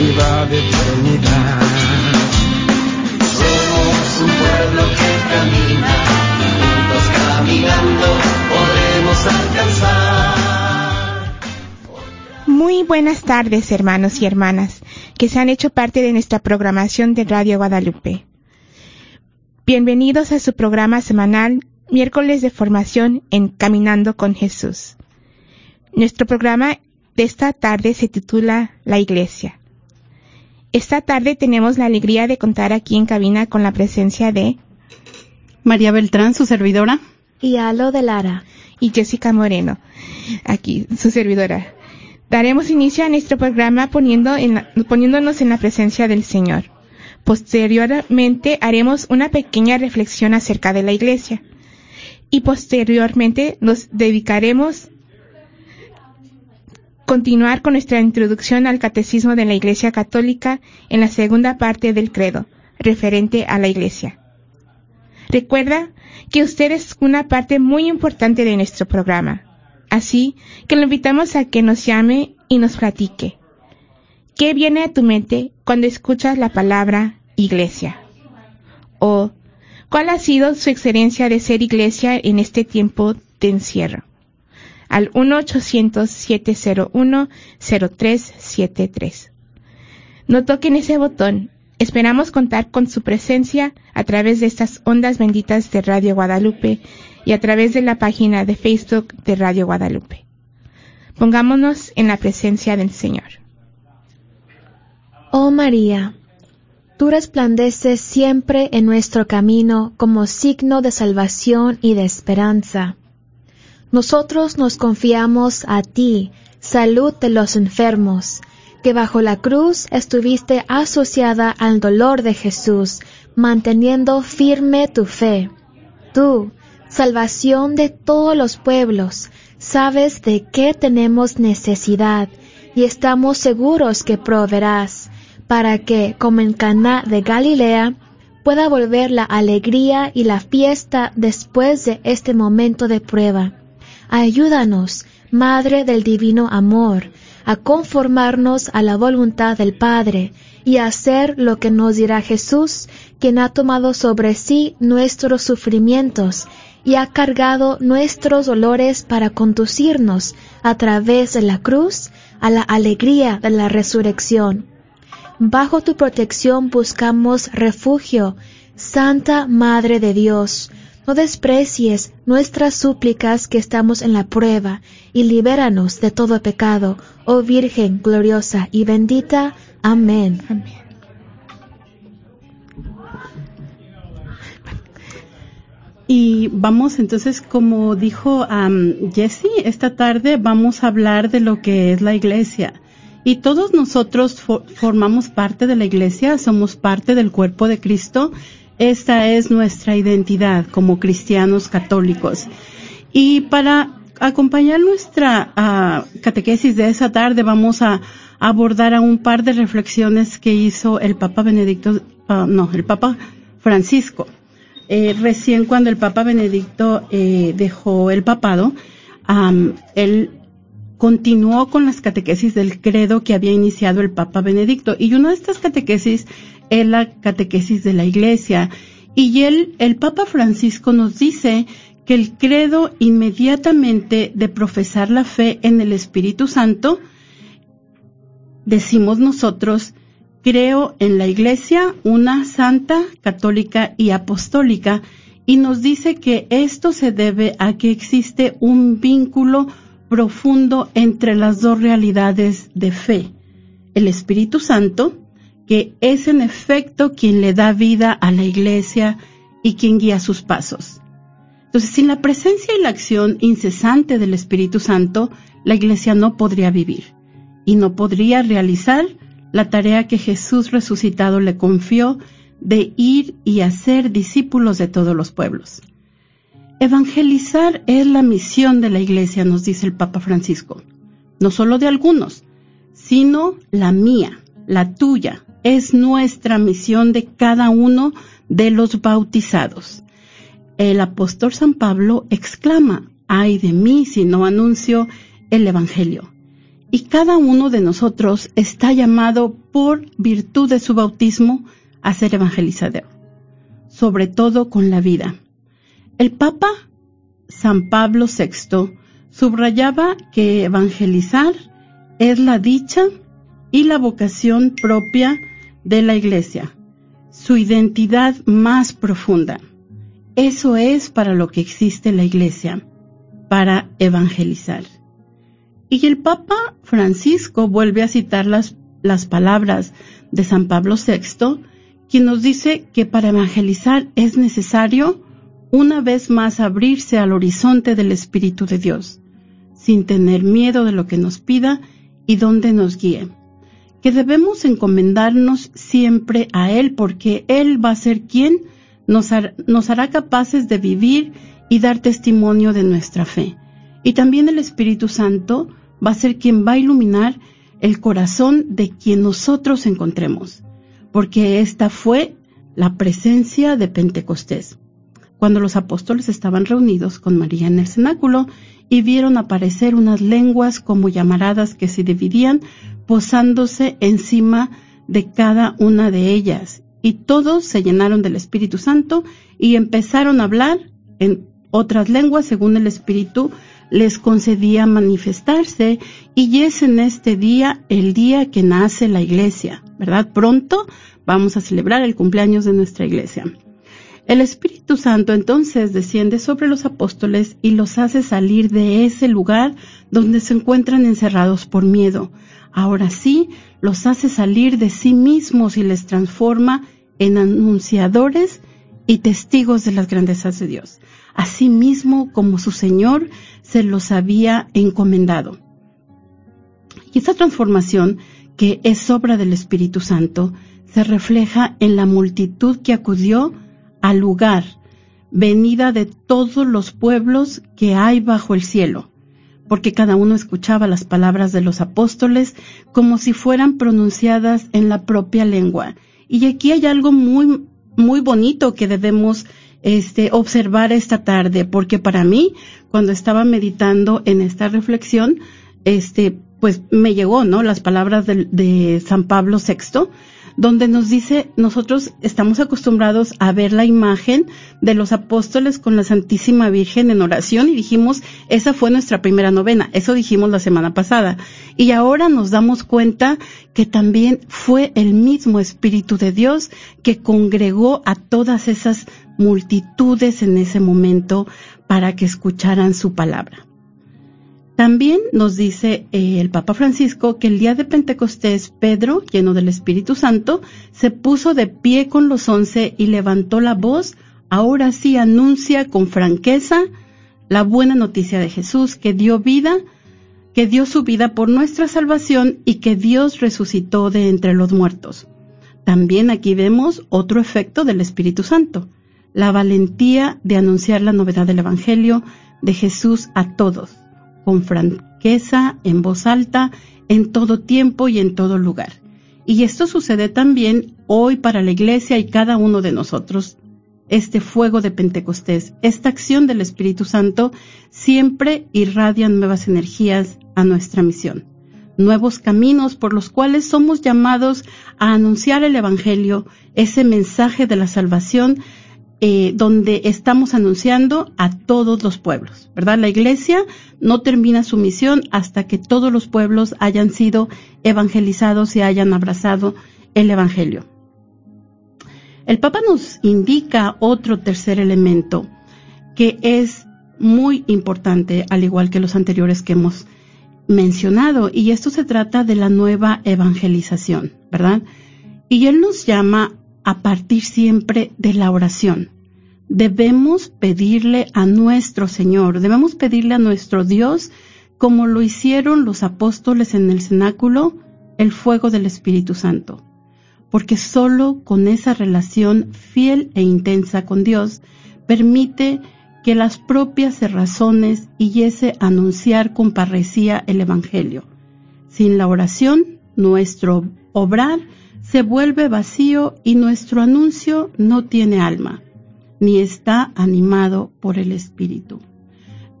de eternidad. Somos un pueblo que camina, juntos caminando podremos alcanzar. Muy buenas tardes, hermanos y hermanas, que se han hecho parte de nuestra programación de Radio Guadalupe. Bienvenidos a su programa semanal miércoles de formación en Caminando con Jesús. Nuestro programa de esta tarde se titula La Iglesia. Esta tarde tenemos la alegría de contar aquí en cabina con la presencia de María Beltrán, su servidora. Y Alo de Lara. y Jessica Moreno, aquí su servidora. Daremos inicio a nuestro programa poniendo en la- poniéndonos en la presencia del Señor. Posteriormente haremos una pequeña reflexión acerca de la iglesia y posteriormente nos dedicaremos continuar con nuestra introducción al catecismo de la Iglesia Católica en la segunda parte del credo, referente a la Iglesia. Recuerda que usted es una parte muy importante de nuestro programa, así que lo invitamos a que nos llame y nos platique. ¿Qué viene a tu mente cuando escuchas la palabra iglesia? O ¿cuál ha sido su experiencia de ser iglesia en este tiempo de encierro? Al 1-800-701-0373. No toquen ese botón. Esperamos contar con su presencia a través de estas ondas benditas de Radio Guadalupe y a través de la página de Facebook de Radio Guadalupe. Pongámonos en la presencia del Señor. Oh María, tú resplandeces siempre en nuestro camino como signo de salvación y de esperanza. Nosotros nos confiamos a ti, salud de los enfermos, que bajo la cruz estuviste asociada al dolor de Jesús, manteniendo firme tu fe. Tú, salvación de todos los pueblos, sabes de qué tenemos necesidad y estamos seguros que proveerás, para que, como en Caná de Galilea, pueda volver la alegría y la fiesta después de este momento de prueba. Ayúdanos, Madre del Divino Amor, a conformarnos a la voluntad del Padre y a hacer lo que nos dirá Jesús, quien ha tomado sobre sí nuestros sufrimientos y ha cargado nuestros dolores para conducirnos a través de la cruz a la alegría de la resurrección. Bajo tu protección buscamos refugio, Santa Madre de Dios. No desprecies nuestras súplicas que estamos en la prueba, y libéranos de todo pecado, oh Virgen gloriosa y bendita. Amén. Y vamos entonces, como dijo Jesse, esta tarde vamos a hablar de lo que es la iglesia. Y todos nosotros fo- formamos parte de la iglesia, somos parte del cuerpo de Cristo. Esta es nuestra identidad como cristianos católicos. Y para acompañar nuestra ah, catequesis de esa tarde vamos a, abordara un par de reflexiones que hizo el Papa Benedicto, ah, no, el Papa Francisco. Eh, recién cuando el Papa Benedicto eh, dejó el papado, él continuó con las catequesis del credo que había iniciado el Papa Benedicto. Y una de estas catequesis es la catequesis de la Iglesia. Y él, el Papa Francisco nos dice que el credo inmediatamente de profesar la fe en el Espíritu Santo, decimos nosotros, creo en la Iglesia, una santa, católica y apostólica, y nos dice que esto se debe a que existe un vínculo profundo entre las dos realidades de fe. El Espíritu Santo, que es en efecto quien le da vida a la Iglesia y quien guía sus pasos. Entonces, sin la presencia y la acción incesante del Espíritu Santo, la Iglesia no podría vivir y no podría realizar la tarea que Jesús resucitado le confió de ir y hacer discípulos de todos los pueblos. Evangelizar es la misión de la Iglesia, nos dice el Papa Francisco, no solo de algunos, sino la mía, la tuya, es nuestra misión de cada uno de los bautizados el apóstol San Pablo exclama, ay de mí si no anuncio el Evangelio. Y cada uno de nosotros está llamado por virtud de su bautismo a ser evangelizador, sobre todo con la vida. El Papa San Pablo VI subrayaba que evangelizar es la dicha y la vocación propia de la Iglesia, su identidad más profunda. Eso es para lo que existe la Iglesia, para evangelizar. Y el Papa Francisco vuelve a citar las, las palabras de San Pablo VI, quien nos dice que para evangelizar es necesario una vez más abrirse al horizonte del Espíritu de Dios, sin tener miedo de lo que nos pida y donde nos guíe. Que debemos encomendarnos siempre a Él porque Él va a ser quien nos, hará capaces de vivir y dar testimonio de nuestra fe. Y también el Espíritu Santo va a ser quien va a iluminar el corazón de quien nosotros encontremos, porque esta fue la presencia de Pentecostés, cuando los apóstoles estaban reunidos con María en el cenáculo y vieron aparecer unas lenguas como llamaradas que se dividían, posándose encima de cada una de ellas, y todos se llenaron del Espíritu Santo y empezaron a hablar en otras lenguas según el Espíritu les concedía manifestarse y es en este día el día que nace la iglesia, ¿verdad? Pronto vamos a celebrar el cumpleaños de nuestra iglesia. El Espíritu Santo entonces desciende sobre los apóstoles y los hace salir de ese lugar donde se encuentran encerrados por miedo. Ahora sí, los hace salir de sí mismos y les transforma en anunciadores y testigos de las grandezas de Dios, así mismo como su Señor se los había encomendado. Y esta transformación, que es obra del Espíritu Santo, se refleja en la multitud que acudió al lugar, venida de todos los pueblos que hay bajo el cielo porque cada uno escuchaba las palabras de los apóstoles como si fueran pronunciadas en la propia lengua. Y aquí hay algo muy, muy bonito que debemos este, observar esta tarde, porque para mí, cuando estaba meditando en esta reflexión, este, pues me llegó, ¿no? Las palabras de, de San Pablo VI, donde nos dice, nosotros estamos acostumbrados a ver la imagen de los apóstoles con la Santísima Virgen en oración y dijimos, esa fue nuestra primera novena, eso dijimos la semana pasada. Y ahora nos damos cuenta que también fue el mismo Espíritu de Dios que congregó a todas esas multitudes en ese momento para que escucharan su palabra. También nos dice eh, el Papa Francisco que el día de Pentecostés, Pedro, lleno del Espíritu Santo, se puso de pie con los once y levantó la voz, ahora sí anuncia con franqueza la buena noticia de Jesús, que dio vida, que dio su vida por nuestra salvación y que Dios resucitó de entre los muertos. También aquí vemos otro efecto del Espíritu Santo, la valentía de anunciar la novedad del Evangelio de Jesús a todos con franqueza, en voz alta, en todo tiempo y en todo lugar. Y esto sucede también hoy para la iglesia y cada uno de nosotros. Este fuego de Pentecostés, esta acción del Espíritu Santo, siempre irradia nuevas energías a nuestra misión, nuevos caminos por los cuales somos llamados a anunciar el Evangelio, ese mensaje de la salvación eh, donde estamos anunciando a todos los pueblos, ¿verdad? La iglesia no termina su misión hasta que todos los pueblos hayan sido evangelizados y hayan abrazado el Evangelio. El Papa nos indica otro tercer elemento que es muy importante, al igual que los anteriores que hemos mencionado, y esto se trata de la nueva evangelización, ¿verdad? Y él nos llama a partir siempre de la oración. Debemos pedirle a nuestro Señor, debemos pedirle a nuestro Dios, como lo hicieron los apóstoles en el cenáculo, el fuego del Espíritu Santo. Porque solo con esa relación fiel e intensa con Dios permite que las propias razones y ese anunciar con parresía el Evangelio. Sin la oración, nuestro obrar se vuelve vacío y nuestro anuncio no tiene alma, ni está animado por el Espíritu.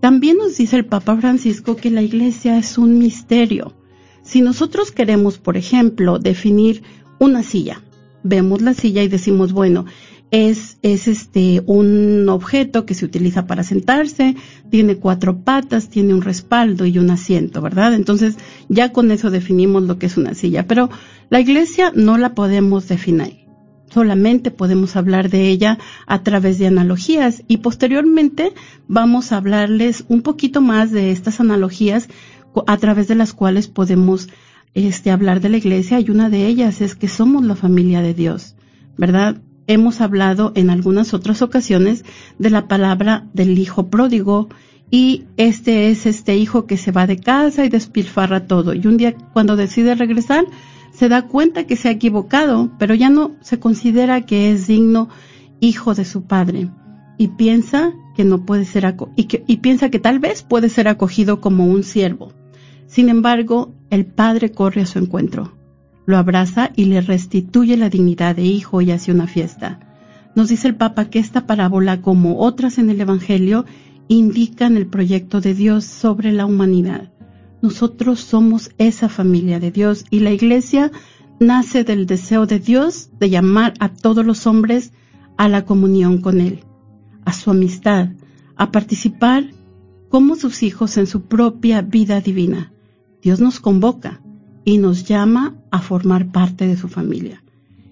También nos dice el Papa Francisco que la Iglesia es un misterio. Si nosotros queremos, por ejemplo, definir una silla, vemos la silla y decimos, bueno, es, es este, un objeto que se utiliza para sentarse, tiene cuatro patas, tiene un respaldo y un asiento, ¿verdad? Entonces, ya con eso definimos lo que es una silla. Pero la iglesia no la podemos definir. Solamente podemos hablar de ella a través de analogías y posteriormente vamos a hablarles un poquito más de estas analogías a través de las cuales podemos este, hablar de la iglesia y una de ellas es que somos la familia de Dios, ¿verdad? Hemos hablado en algunas otras ocasiones de la palabra del hijo pródigo y este es este hijo que se va de casa y despilfarra todo. Y un día cuando decide regresar se da cuenta que se ha equivocado, pero ya no se considera que es digno hijo de su padre. Y piensa que no puede ser y, y piensa que tal vez puede ser acogido como un siervo. Sin embargo, el padre corre a su encuentro lo abraza y le restituye la dignidad de hijo y hace una fiesta. Nos dice el Papa que esta parábola, como otras en el Evangelio, indican el proyecto de Dios sobre la humanidad. Nosotros somos esa familia de Dios y la Iglesia nace del deseo de Dios de llamar a todos los hombres a la comunión con Él, a su amistad, a participar como sus hijos en su propia vida divina. Dios nos convoca, y nos llama a formar parte de su familia.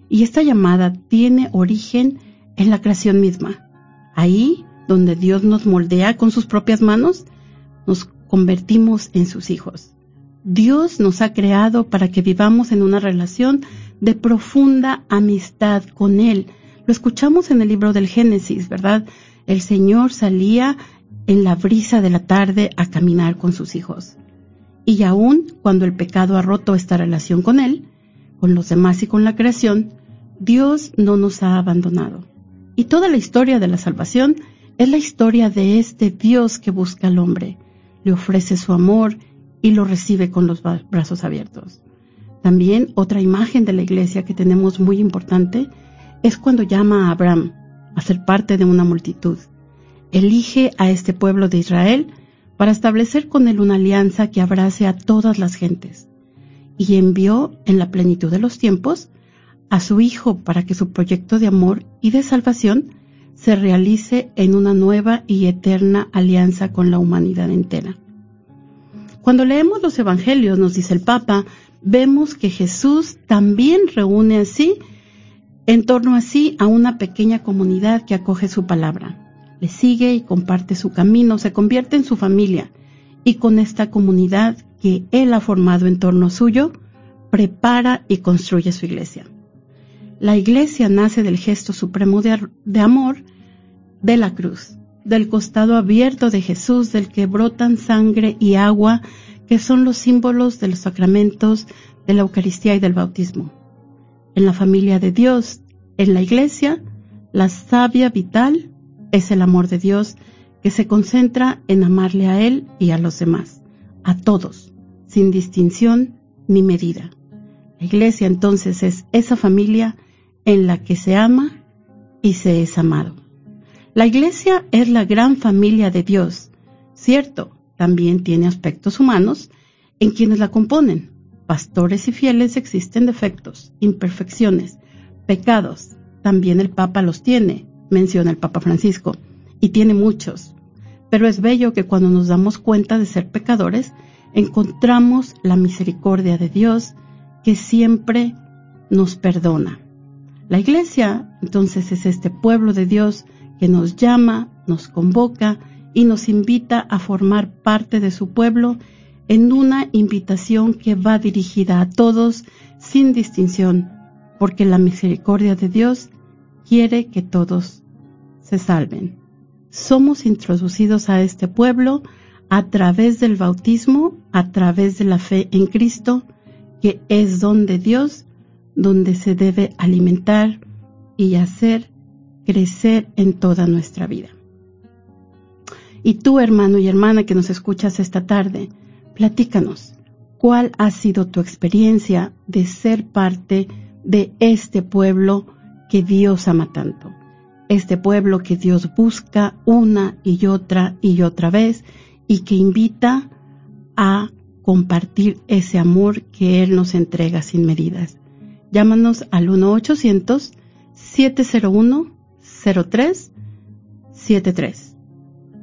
Y esta llamada tiene origen en la creación misma. Ahí donde Dios nos moldea con sus propias manos, nos convertimos en sus hijos. Dios nos ha creado para que vivamos en una relación de profunda amistad con Él. Lo escuchamos en el libro del Génesis, ¿verdad? El Señor salía en la brisa de la tarde a caminar con sus hijos. Y aun cuando el pecado ha roto esta relación con Él, con los demás y con la creación, Dios no nos ha abandonado. Y toda la historia de la salvación es la historia de este Dios que busca al hombre, le ofrece su amor y lo recibe con los brazos abiertos. También otra imagen de la iglesia que tenemos muy importante es cuando llama a Abraham a ser parte de una multitud. Elige a este pueblo de Israel para establecer con él una alianza que abrace a todas las gentes, y envió en la plenitud de los tiempos a su Hijo para que su proyecto de amor y de salvación se realice en una nueva y eterna alianza con la humanidad entera. Cuando leemos los Evangelios, nos dice el Papa, vemos que Jesús también reúne así, en torno a sí, a una pequeña comunidad que acoge su palabra le sigue y comparte su camino, se convierte en su familia y con esta comunidad que él ha formado en torno suyo, prepara y construye su iglesia. La iglesia nace del gesto supremo de, amor de la cruz, del costado abierto de Jesús, del que brotan sangre y agua, que son los símbolos de los sacramentos de la Eucaristía y del bautismo. En la familia de Dios, en la iglesia, la savia vital es el amor de Dios que se concentra en amarle a Él y a los demás, a todos, sin distinción ni medida. La iglesia entonces es esa familia en la que se ama y se es amado. La iglesia es la gran familia de Dios, cierto, también tiene aspectos humanos en quienes la componen. Pastores y fieles existen defectos, imperfecciones, pecados. También el Papa los tiene, menciona el Papa Francisco, y tiene muchos. Pero es bello que cuando nos damos cuenta de ser pecadores, encontramos la misericordia de Dios que siempre nos perdona. La iglesia entonces es este pueblo de Dios que nos llama, nos convoca y nos invita a formar parte de su pueblo en una invitación que va dirigida a todos sin distinción, porque la misericordia de Dios quiere que todos se salven. Somos introducidos a este pueblo a través del bautismo, a través de la fe en Cristo, que es don de Dios, donde se debe alimentar y hacer crecer en toda nuestra vida. Y tú, hermano y hermana que nos escuchas esta tarde, platícanos, ¿cuál ha sido tu experiencia de ser parte de este pueblo que Dios ama tanto? Este pueblo que Dios busca una y otra y otra vez y que invita a compartir ese amor que Él nos entrega sin medidas. Llámanos al 1-800-701-0373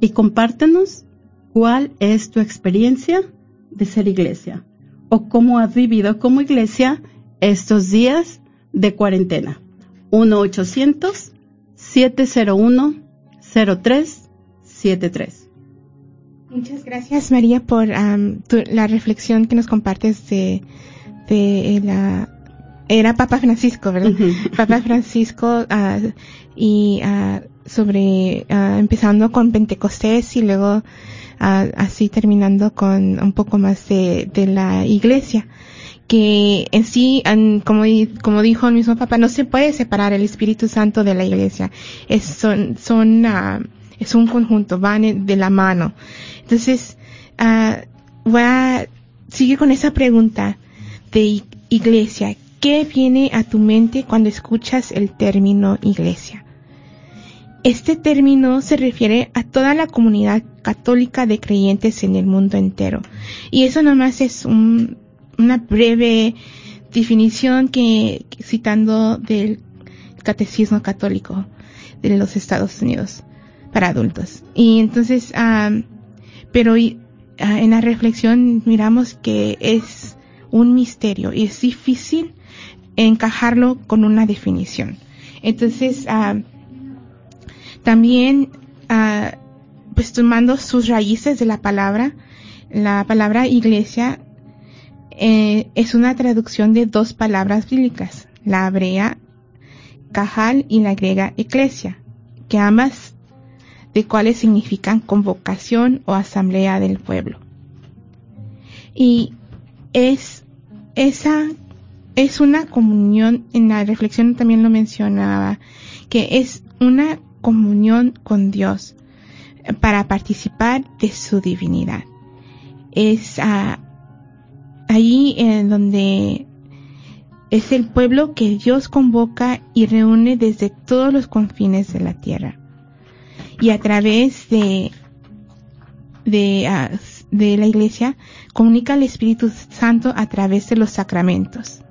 y compártenos cuál es tu experiencia de ser iglesia o cómo has vivido como iglesia estos días de cuarentena. 1-800-701-0373. Muchas gracias María por la reflexión que nos compartes de, de la era Papa Francisco, ¿verdad? Papa Francisco ah, y uh, sobre uh, empezando con Pentecostés y luego así terminando con un poco más de, de la iglesia que en sí, como, como dijo el mismo Papa, no se puede separar el Espíritu Santo de la Iglesia. Es, son, son, es un conjunto, van de la mano. Entonces, voy a seguir con esa pregunta de Iglesia. ¿Qué viene a tu mente cuando escuchas el término iglesia? Este término se refiere a toda la comunidad católica de creyentes en el mundo entero. Y eso nomás es una breve definición que, citando del catecismo católico de los Estados Unidos para adultos. Y entonces, pero ah, en la reflexión miramos que es un misterio y es difícil encajarlo con una definición. Entonces, ah, también, ah, pues tomando sus raíces de la palabra, la palabra iglesia eh, es una traducción de dos palabras bíblicas, la hebrea cajal y la griega eclesia, que ambas de cuales significan convocación o asamblea del pueblo. Y es esa es una comunión, en la reflexión también lo mencionaba, que es una comunión con Dios para participar de su divinidad. Es ah, ahí en donde es el pueblo que Dios convoca y reúne desde todos los confines de la tierra. Y a través de, de, ah, de la iglesia comunica al Espíritu Santo a través de los sacramentos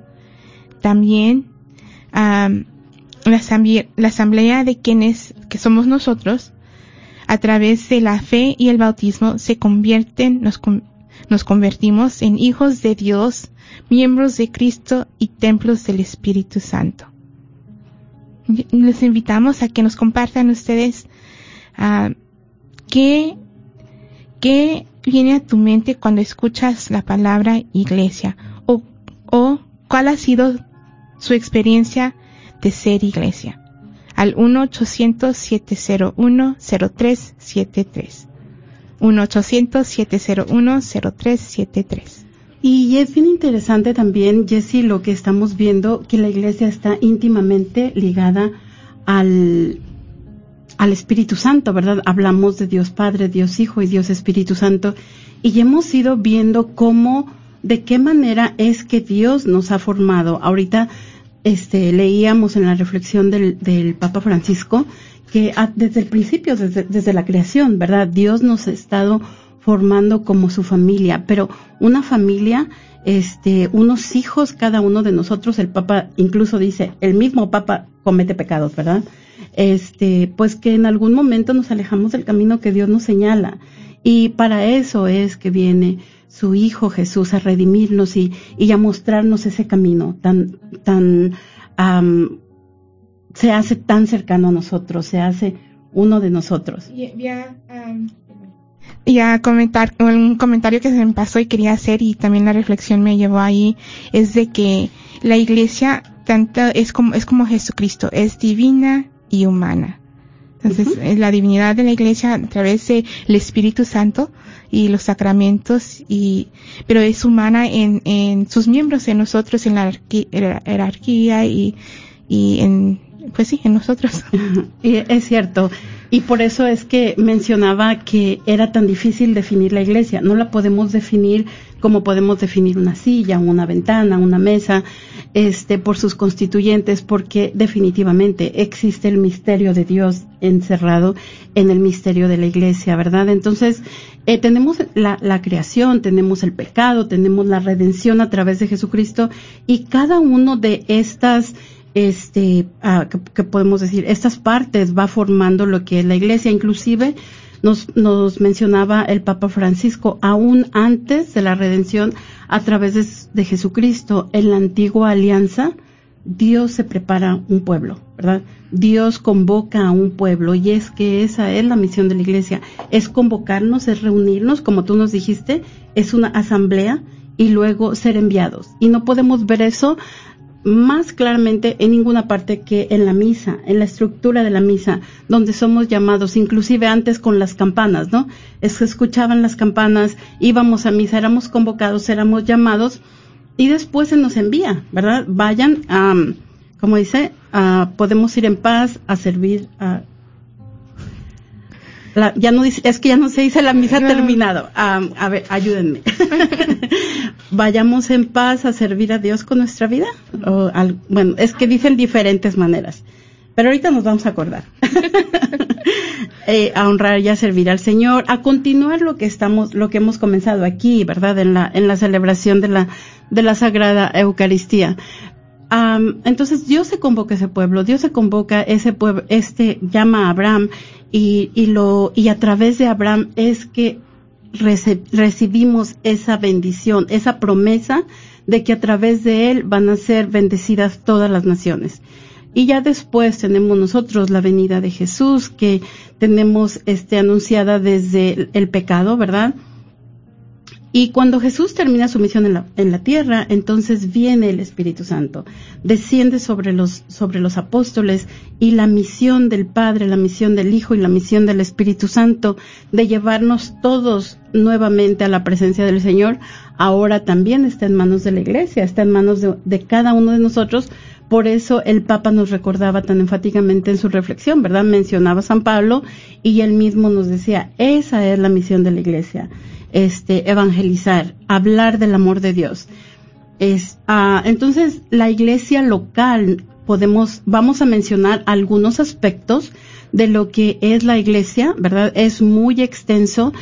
también la, asamblea, de quienes que somos nosotros, a través de la fe y el bautismo, se convierten, nos, nos convertimos en hijos de Dios, miembros de Cristo y templos del Espíritu Santo. Les invitamos a que nos compartan ustedes uh, qué, qué viene a tu mente cuando escuchas la palabra iglesia o, o cuál ha sido su experiencia de ser iglesia al 1-800-701-0373. 1-800-701-0373. Y es bien interesante también, Jesse, lo que estamos viendo, que la iglesia está íntimamente ligada al, al Espíritu Santo, ¿verdad? Hablamos de Dios Padre, Dios Hijo y Dios Espíritu Santo. Y hemos ido viendo cómo de qué manera es que Dios nos ha formado. Ahorita este, leíamos en la reflexión del, del Papa Francisco que desde el principio, desde, desde la creación, ¿verdad? Dios nos ha estado formando como su familia, pero una familia, este, unos hijos cada uno de nosotros, el Papa incluso dice, el mismo Papa comete pecados, ¿verdad? Este, pues que en algún momento nos alejamos del camino que Dios nos señala. Y para eso es que viene su Hijo Jesús a redimirnos y, y a mostrarnos ese camino tan, tan, se hace tan cercano a nosotros, se hace uno de nosotros. Ya, ya comentar un comentario que se me pasó y quería hacer y también la reflexión me llevó ahí es de que la iglesia tanto es como es como Jesucristo es divina y humana entonces la divinidad de la iglesia a través del Espíritu Santo y los sacramentos y pero es humana en, en sus miembros en nosotros en la jerarquía y, y en pues sí en nosotros es cierto y por eso es que mencionaba que era tan difícil definir la iglesia. No la podemos definir como podemos definir una silla, una ventana, una mesa, este, por sus constituyentes, porque definitivamente existe el misterio de Dios encerrado en el misterio de la iglesia, ¿verdad? Entonces, eh, tenemos la, la creación, tenemos el pecado, tenemos la redención a través de Jesucristo y cada uno de estas este, ah, que, podemos decir, estas partes va formando lo que es la iglesia. Inclusive nos, nos mencionaba el Papa Francisco, aún antes de la redención a través de, de Jesucristo, en la antigua alianza, Dios se prepara un pueblo, ¿verdad? Dios convoca a un pueblo y es que esa es la misión de la iglesia, es convocarnos, es reunirnos, como tú nos dijiste, es una asamblea y luego ser enviados. Y no podemos ver eso más claramente en ninguna parte que en la misa, en la estructura de la misa, donde somos llamados, inclusive antes con las campanas, ¿no? Es que escuchaban las campanas, íbamos a misa, éramos convocados, éramos llamados, y después se nos envía, ¿verdad? Vayan, a, como dice, podemos ir en paz a servir a ya no dice, es que ya no se dice la misa terminado. a ver, ayúdenme. Vayamos en paz a servir a Dios con nuestra vida. O bueno, es que dicen diferentes maneras. Pero ahorita nos vamos a acordar. Eh, a honrar y a servir al Señor, a continuar lo que estamos, lo que hemos comenzado aquí, ¿verdad? En la, en la celebración de la, de la Sagrada Eucaristía entonces Dios se convoca a ese pueblo, Dios se convoca a ese pueblo, este llama a Abraham y, y lo y a través de Abraham es que recibimos esa bendición, esa promesa de que a través de él van a ser bendecidas todas las naciones. Y ya después tenemos nosotros la venida de Jesús que tenemos este anunciada desde el pecado, ¿verdad? Y cuando Jesús termina su misión en la, en la, tierra, entonces viene el Espíritu Santo, desciende sobre los, sobre los apóstoles y la misión del Padre, la misión del Hijo y la misión del Espíritu Santo de llevarnos todos nuevamente a la presencia del Señor, ahora también está en manos de la Iglesia, está en manos de, de cada uno de nosotros. Por eso el Papa nos recordaba tan enfáticamente en su reflexión, ¿verdad? Mencionaba a San Pablo y él mismo nos decía, esa es la misión de la Iglesia este, evangelizar, hablar del amor de Dios. Ah, entonces, la iglesia local, podemos, vamos a mencionar algunos aspectos de lo que es la iglesia, ¿verdad? Es muy extenso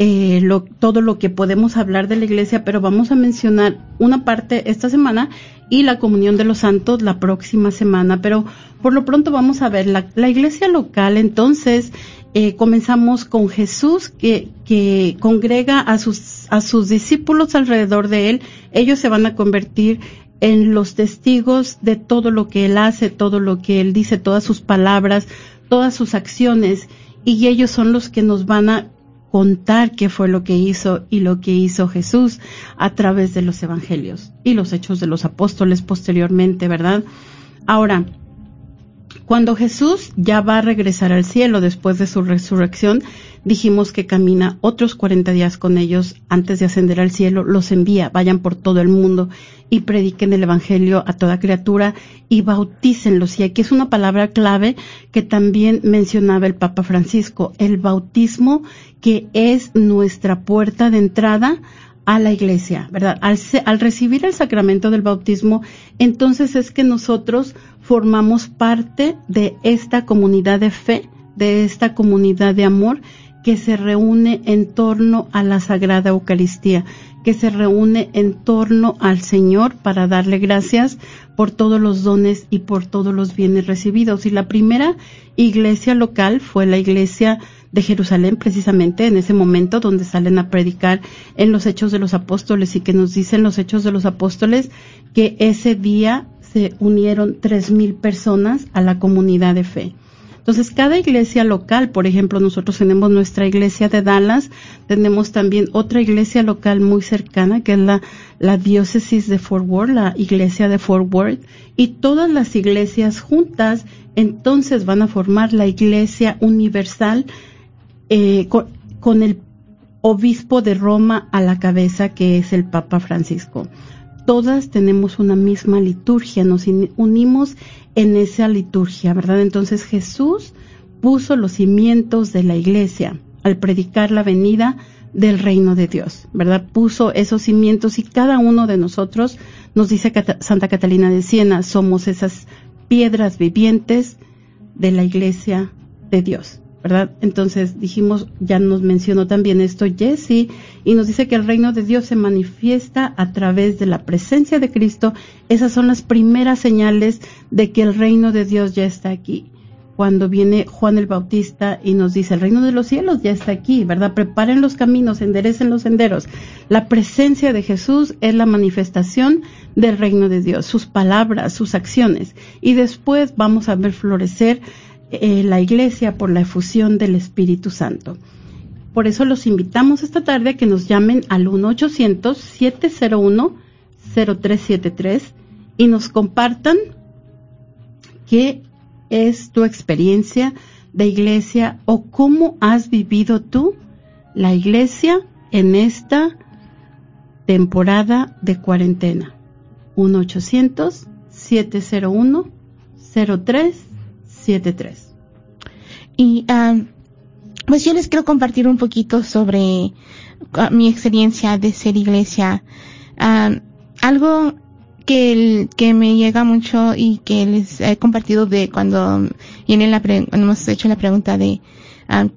eh, lo, todo lo que podemos hablar de la iglesia, pero vamos a mencionar una parte esta semana y la comunión de los santos la próxima semana. Pero por lo pronto vamos a ver la iglesia local, entonces eh, comenzamos con Jesús que, que congrega a sus, a sus discípulos alrededor de él. Ellos se van a convertir en los testigos de todo lo que él hace, todo lo que él dice, todas sus palabras, todas sus acciones. Y ellos son los que nos van a contar qué fue lo que hizo y lo que hizo Jesús a través de los evangelios y los hechos de los apóstoles posteriormente, ¿verdad? Ahora, cuando Jesús ya va a regresar al cielo después de su resurrección, dijimos que camina otros 40 días con ellos antes de ascender al cielo, los envía, vayan por todo el mundo y prediquen el Evangelio a toda criatura y bautícenlos. Y aquí es una palabra clave que también mencionaba el Papa Francisco, el bautismo que es nuestra puerta de entrada a la iglesia, ¿verdad? Al, al, recibir el sacramento del bautismo, entonces es que nosotros formamos parte de esta comunidad de fe, de esta comunidad de amor que se reúne en torno a la Sagrada Eucaristía, que se reúne en torno al Señor para darle gracias por todos los dones y por todos los bienes recibidos. Y la primera iglesia local fue la iglesia de Jerusalén, precisamente en ese momento donde salen a predicar en los Hechos de los Apóstoles y que nos dicen los Hechos de los Apóstoles que ese día se unieron tres mil personas a la comunidad de fe. Entonces, cada iglesia local, por ejemplo, nosotros tenemos nuestra iglesia de Dallas, tenemos también otra iglesia local muy cercana, que es la, la diócesis de Fort Worth, la iglesia de Fort Worth, y todas las iglesias juntas, entonces van a formar la iglesia universal eh, con, el obispo de Roma a la cabeza, que es el Papa Francisco. Todas tenemos una misma liturgia, nos unimos en esa liturgia, ¿verdad? Entonces Jesús puso los cimientos de la iglesia al predicar la venida del reino de Dios, ¿verdad? Puso esos cimientos y cada uno de nosotros, nos dice Santa Catalina de Siena, somos esas piedras vivientes de la iglesia de Dios. Entonces dijimos, ya nos mencionó también esto Jesse, y nos dice que el reino de Dios se manifiesta a través de la presencia de Cristo. Esas son las primeras señales de que el reino de Dios ya está aquí. Cuando viene Juan el Bautista y nos dice, el reino de los cielos ya está aquí, ¿verdad? Preparen los caminos, enderecen los senderos. La presencia de Jesús es la manifestación del reino de Dios, sus palabras, sus acciones. Y después vamos a ver florecer eh, la Iglesia por la efusión del Espíritu Santo. Por eso los invitamos esta tarde a que nos llamen al 1-800-701-0373 y nos compartan qué es tu experiencia de iglesia o cómo has vivido tú la iglesia en esta temporada de cuarentena. 1-800-701-0373. Y ah, pues yo les quiero compartir un poquito sobre ah, mi experiencia de ser iglesia. Ah, algo que, que me llega mucho y que les he compartido de cuando viene la hemos hecho la pregunta de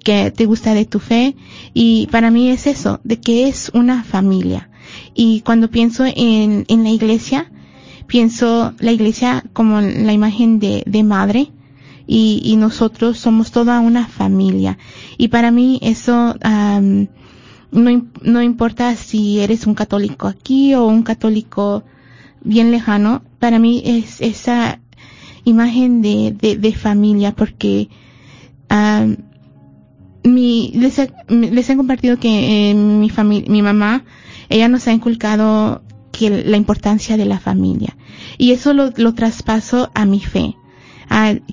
qué te gusta de tu fe y para mí es eso, de que es una familia. Y cuando pienso en, en la iglesia, pienso la iglesia como la imagen de, de madre, y, y nosotros somos toda una familia. Y para mí eso no, no importa si eres un católico aquí o un católico bien lejano, para mí es esa imagen de, de, de familia porque mi, les, he, les he compartido que mi familia, mi mamá, ella nos ha inculcado que la importancia de la familia. Y eso lo, lo traspaso a mi fe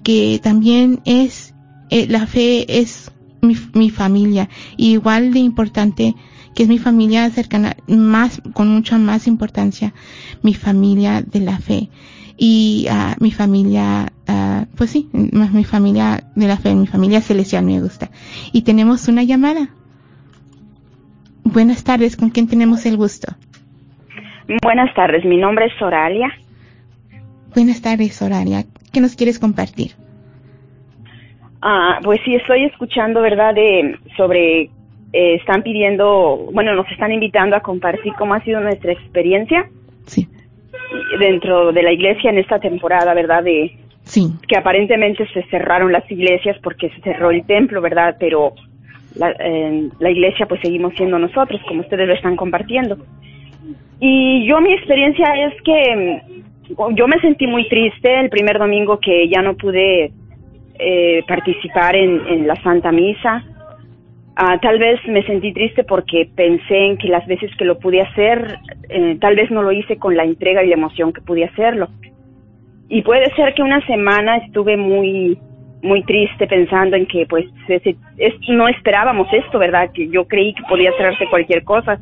que también es, eh, la fe es mi, mi familia, igual de importante que es mi familia cercana, más, con mucha más importancia, mi familia de la fe. Y uh, mi familia, uh, pues sí, más mi familia de la fe, mi familia celestial me gusta. Y tenemos una llamada. Buenas tardes, ¿con quién tenemos el gusto? Buenas tardes, mi nombre es Soralia. Buenas tardes, Soralia. ¿Qué nos quieres compartir? Ah, pues sí, estoy escuchando, ¿verdad? De, sobre, eh, están pidiendo, bueno, nos están invitando a compartir cómo ha sido nuestra experiencia. Sí. Dentro de la iglesia en esta temporada, ¿verdad? De, sí. Que aparentemente se cerraron las iglesias porque se cerró el templo, ¿verdad? Pero la, la iglesia pues seguimos siendo nosotros, como ustedes lo están compartiendo. Y yo mi experiencia es que yo me sentí muy triste el primer domingo que ya no pude eh, participar en, la Santa Misa. Ah, tal vez me sentí triste porque pensé en que las veces que lo pude hacer, eh, tal vez no lo hice con la entrega y la emoción que pude hacerlo. Y puede ser que una semana estuve muy muy triste pensando en que pues no esperábamos esto, ¿verdad? Que yo creí que podía cerrarse cualquier cosa,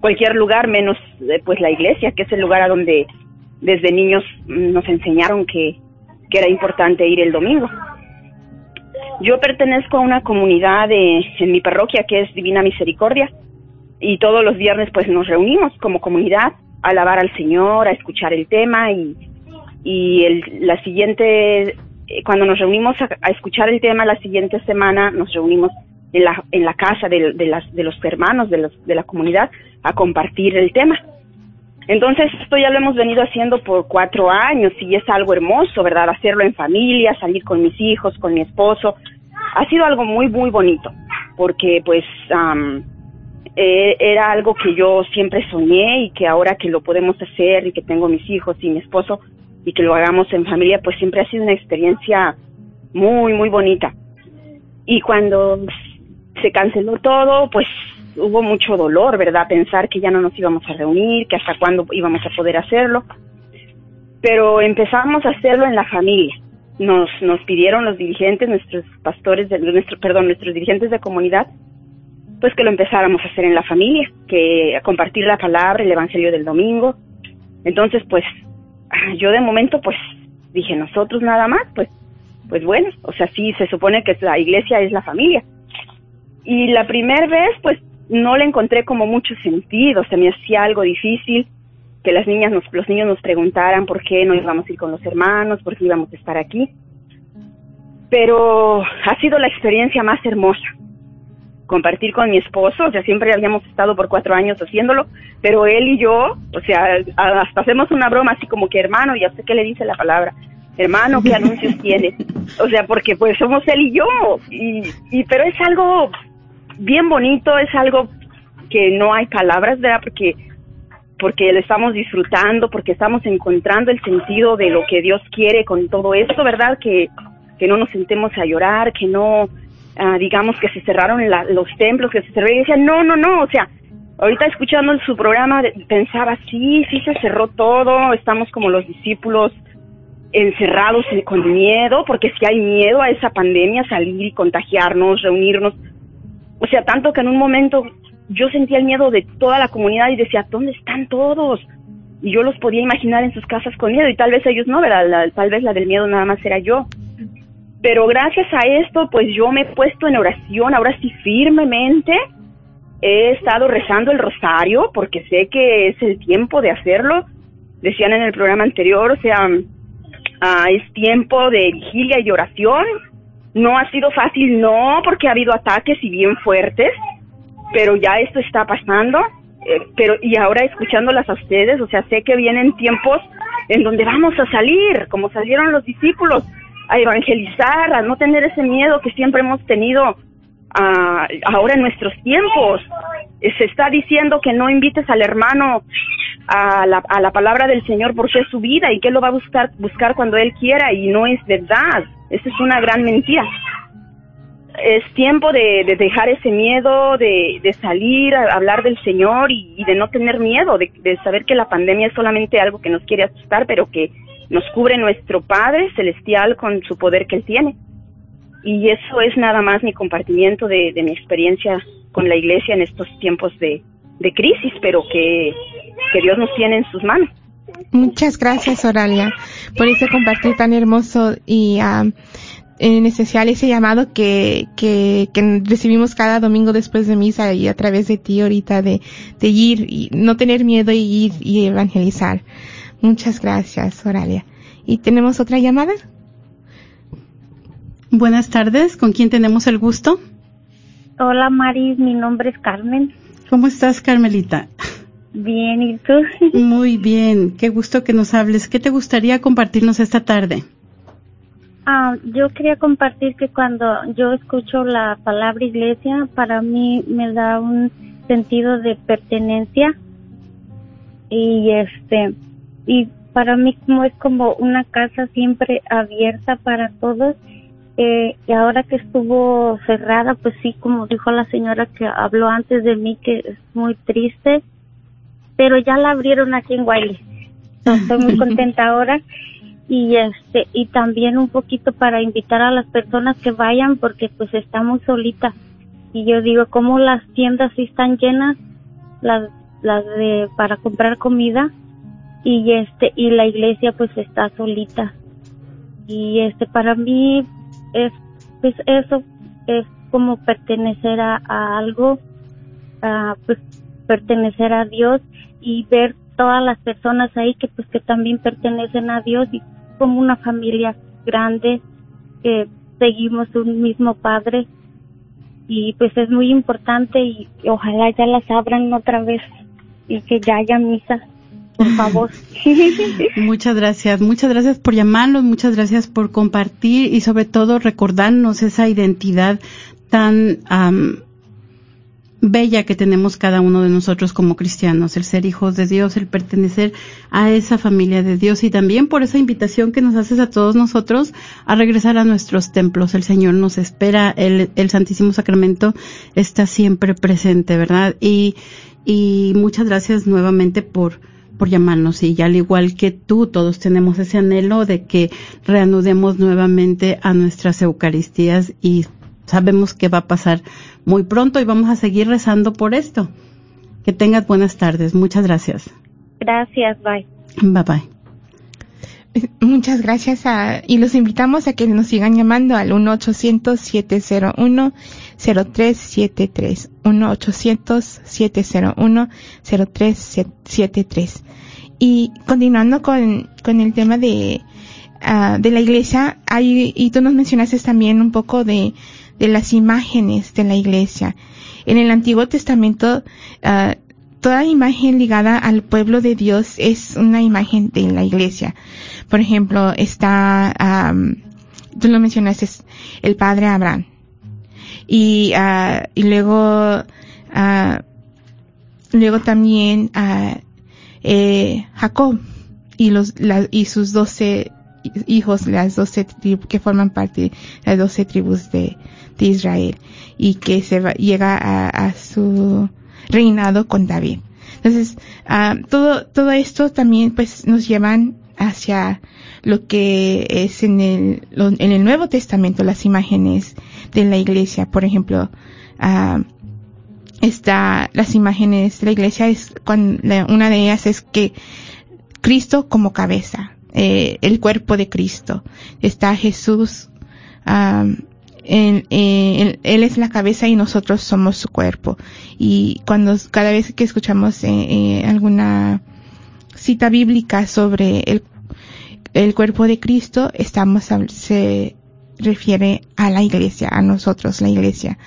cualquier lugar menos eh, pues la iglesia, que es el lugar a donde desde niños nos enseñaron que, era importante ir el domingo. Yo pertenezco a una comunidad de, en mi parroquia que es Divina Misericordia y todos los viernes pues nos reunimos como comunidad a alabar al Señor, a escuchar el tema y, y el, la siguiente, eh, cuando nos reunimos a, a, escuchar el tema, la siguiente semana nos reunimos en la, en la casa de, de, las, de los hermanos de, los, de la comunidad a compartir el tema. Entonces, esto ya lo hemos venido haciendo por cuatro años y es algo hermoso, ¿verdad? Hacerlo en familia, salir con mis hijos, con mi esposo. Ha sido algo muy, muy bonito, porque pues um, eh, era algo que yo siempre soñé y que ahora que lo podemos hacer y que tengo mis hijos y mi esposo y que lo hagamos en familia, pues siempre ha sido una experiencia muy, muy bonita. Y cuando se canceló todo, pues hubo mucho dolor, ¿verdad? Pensar que ya no nos íbamos a reunir, que hasta cuándo íbamos a poder hacerlo. Pero empezamos a hacerlo en la familia. Nos, nos pidieron los dirigentes, nuestros pastores, de, nuestro, perdón, nuestros dirigentes de comunidad, pues que lo empezáramos a hacer en la familia, que a compartir la palabra, el evangelio del domingo. Entonces, pues, yo de momento, pues, dije, nosotros nada más, pues, pues bueno, o sea, sí, se supone que la iglesia es la familia. Y la primera vez, pues, no le encontré como mucho sentido, se me hacía algo difícil que las niñas nos, los niños nos preguntaran por qué no íbamos a ir con los hermanos, por qué íbamos a estar aquí. Pero ha sido la experiencia más hermosa. Compartir con mi esposo, o sea, siempre habíamos estado por cuatro años haciéndolo, pero él y yo, o sea, hasta hacemos una broma así como que hermano, ya sé qué le dice la palabra, hermano, ¿qué anuncios tiene? O sea, porque pues somos él y yo, y, y pero es algo bien bonito, es algo que no hay palabras, ¿verdad? Porque porque lo estamos disfrutando, porque estamos encontrando el sentido de lo que Dios quiere con todo esto, ¿verdad? Que, que no nos sentemos a llorar, que no uh, digamos que se cerraron la, los templos, que se cerraron y decía, no, no, no, o sea, ahorita escuchando su programa pensaba, sí, sí se cerró todo, estamos como los discípulos encerrados con miedo, porque si hay miedo a esa pandemia, salir y contagiarnos, reunirnos, o sea, tanto que en un momento yo sentía el miedo de toda la comunidad y decía, ¿dónde están todos? Y yo los podía imaginar en sus casas con miedo y tal vez ellos no, ¿verdad? La, tal vez la del miedo nada más era yo. Pero gracias a esto, pues yo me he puesto en oración, ahora sí firmemente. He estado rezando el rosario porque sé que es el tiempo de hacerlo. Decían en el programa anterior, o sea, uh, es tiempo de vigilia y oración no ha sido fácil, no, porque ha habido ataques y bien fuertes, pero ya esto está pasando. Eh, pero y ahora escuchándolas a ustedes, o sea, sé que vienen tiempos en donde vamos a salir, como salieron los discípulos, a evangelizar, a no tener ese miedo que siempre hemos tenido uh, ahora en nuestros tiempos. Eh, se está diciendo que no invites al hermano a la, a la palabra del Señor porque es su vida y que lo va a buscar, buscar cuando él quiera y no es verdad. Esa es una gran mentira. Es tiempo de, de dejar ese miedo, de, salir a hablar del Señor y, de no tener miedo, de, de, saber que la pandemia es solamente algo que nos quiere asustar, pero que nos cubre nuestro Padre Celestial con su poder que Él tiene. Y eso es nada más mi compartimiento de, mi experiencia con la Iglesia en estos tiempos de, crisis, pero que Dios nos tiene en sus manos. Muchas gracias, Oralia, por ese compartir tan hermoso y um, en especial ese llamado que, que, que, recibimos cada domingo después de misa y a través de ti ahorita de, de ir y no tener miedo y ir y evangelizar. Muchas gracias, Oralia. ¿Y tenemos otra llamada? Buenas tardes, ¿con quién tenemos el gusto? Hola, Maris, mi nombre es Carmen. ¿Cómo estás, Carmelita? Bien, ¿y tú? Muy bien, qué gusto que nos hables. ¿Qué te gustaría compartirnos esta tarde? Ah, yo quería compartir que cuando yo escucho la palabra iglesia, para mí me da un sentido de pertenencia y este y para mí como es como una casa siempre abierta para todos eh, y ahora que estuvo cerrada pues sí como dijo la señora que habló antes de mí que es muy triste pero ya la abrieron aquí en Wiley. Estoy muy contenta ahora. Y este y también un poquito para invitar a las personas que vayan porque pues está muy solita y yo digo como las tiendas sí están llenas las las de para comprar comida. Y este y la iglesia pues está solita. Y este para mí es pues eso es como pertenecer a, a algo uh, pues pertenecer a Dios y ver todas las personas ahí que pues que también pertenecen a Dios y como una familia grande que seguimos un mismo padre. Y pues es muy importante y, ojalá ya las abran otra vez y que ya haya misa por favor. Muchas gracias, muchas gracias por llamarnos, muchas gracias por compartir y sobre todo recordarnos esa identidad tan am, bella que tenemos cada uno de nosotros como cristianos, el ser hijos de Dios, el pertenecer a esa familia de Dios y también por esa invitación que nos haces a todos nosotros a regresar a nuestros templos. El Señor nos espera, el, el Santísimo Sacramento está siempre presente, ¿verdad? Y, y muchas gracias nuevamente por, por llamarnos y al igual que tú, todos tenemos ese anhelo de que reanudemos nuevamente a nuestras Eucaristías y sabemos que va a pasar muy pronto y vamos a seguir rezando por esto. Que tengas buenas tardes. Muchas gracias. gracias bye Bye bye. Muchas gracias a, y los invitamos a que nos sigan llamando al 1-800-701-0373. 1-800-701-0373. Y continuando con, con el tema de, ah, de la iglesia, hay, y tú nos mencionaste también un poco de, de las imágenes de la iglesia. En el Antiguo Testamento, ah, toda imagen ligada al pueblo de Dios es una imagen de la iglesia. Por ejemplo, está, tú lo mencionaste, el padre Abraham. Y, ah, y luego, ah, luego también, eh, Jacob y los, la- y sus doce hijos, las doce que forman parte de las doce tribus de, de Israel y que se va- llega a, a su reinado con David. Entonces, ah, todo, todo esto también pues nos llevan hacia lo que es en el, en el Nuevo Testamento, las imágenes de la iglesia. Por ejemplo, ah, está las imágenes de la iglesia es cuando una de ellas es que Cristo como cabeza, eh, el cuerpo de Cristo. Está Jesús, am, eh, él, es la cabeza y nosotros somos su cuerpo. Y cuando cada vez que escuchamos eh, eh, alguna cita bíblica sobre el, cuerpo de Cristo, estamos se refiere a la iglesia, a nosotros, la iglesia.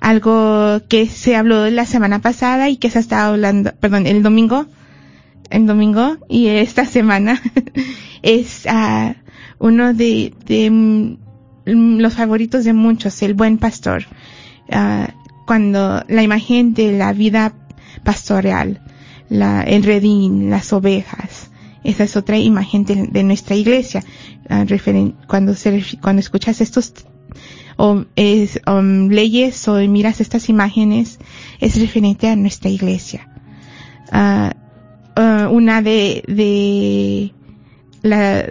Algo que se habló la semana pasada y que se estado hablando, perdón, el domingo, el domingo y esta semana es ah, uno de, de mm, los favoritos de muchos, el buen pastor. Ah, cuando la imagen de la vida pastoral, el redín, las ovejas, esa es otra imagen de, nuestra iglesia. Ah, cuando escuchas estos o es, um, leyes o miras estas imágenes es referente a nuestra iglesia. Ah, una de, de la,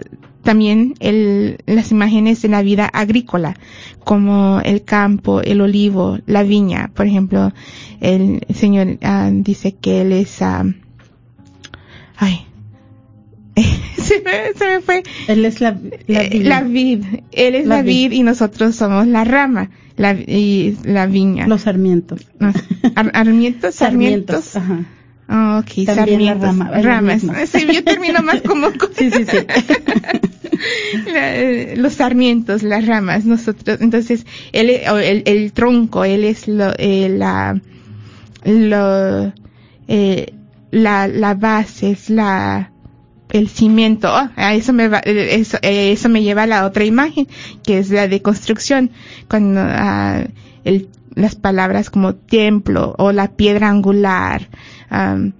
también el, las imágenes de la vida agrícola, como el campo, el olivo, la viña. Por ejemplo, el Señor ah, dice que Él es, ah, ay, se me, se me fue. Él es la, la Eh, vid. la vid. Él es La la, vid. vid y nosotros somos la rama, la, y la viña. Los sarmientos. Ar- armientos, sarmientos. Sarmientos. Ajá. Ah, ok, También rama, ramas. Sí, yo termino más como con- Sí, sí, sí. La- eh, los sarmientos, las ramas, nosotros, entonces, él, el, el tronco, él es lo, eh, la, lo, eh, la, la base, es la, el cimiento. Oh, a eso me va, eh, eso, eh, eso me lleva a la otra imagen, que es la de construcción, cuando, ah, el, las palabras como templo o la piedra angular, am,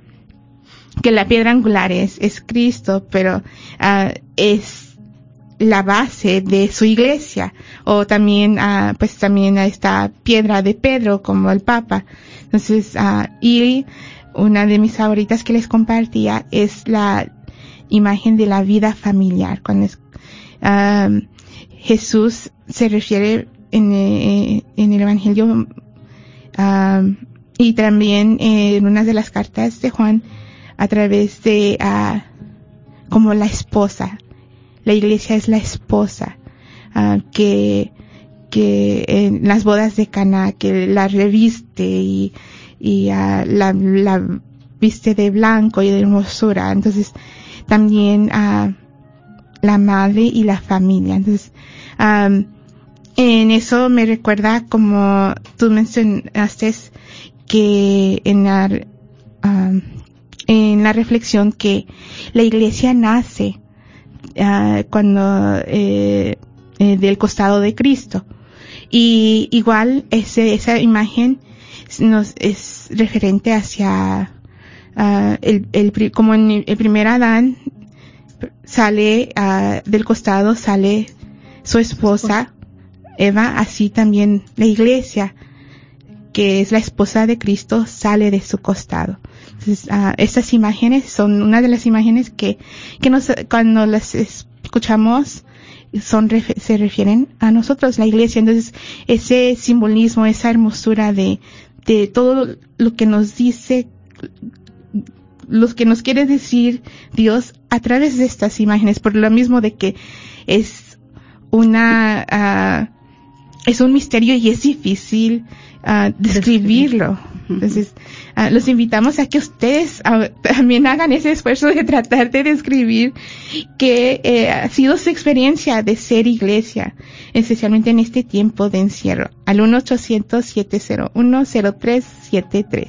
que la piedra angular es, es Cristo, pero ah, es la base de su iglesia. O también ah, pues también a esta piedra de Pedro como el Papa. Entonces ah, y una de mis favoritas que les compartía es la imagen de la vida familiar. Cuando es, Jesús se refiere en, eh, en el Evangelio ah, y también en una de las cartas de Juan a través de ah, como la esposa la iglesia es la esposa ah, que que en las bodas de Cana que la reviste y y la, la viste de blanco y de hermosura. Entonces, también la madre y la familia. Entonces, en eso me recuerda como tú mencionaste que en la, am, en la reflexión que la iglesia nace ah, cuando eh, eh, del costado de Cristo. Y igual ese, esa imagen nos es referente hacia ah, el, el como en el primer Adán sale ah, del costado sale su esposa Eva así también la iglesia que es la esposa de Cristo sale de su costado. Ah, estas imágenes son una de las imágenes que que nos cuando las escuchamos son se refieren a nosotros la iglesia. Entonces ese simbolismo esa hermosura de de todo lo que nos dice lo que nos quiere decir Dios a través de estas imágenes, por lo mismo de que es una, ah, es un misterio y es difícil ah, describirlo. Entonces, ah, los invitamos a que ustedes ah, también hagan ese esfuerzo de tratar de describir qué eh, ha sido su experiencia de ser iglesia, especialmente en este tiempo de encierro. Al 1-800-701-0373.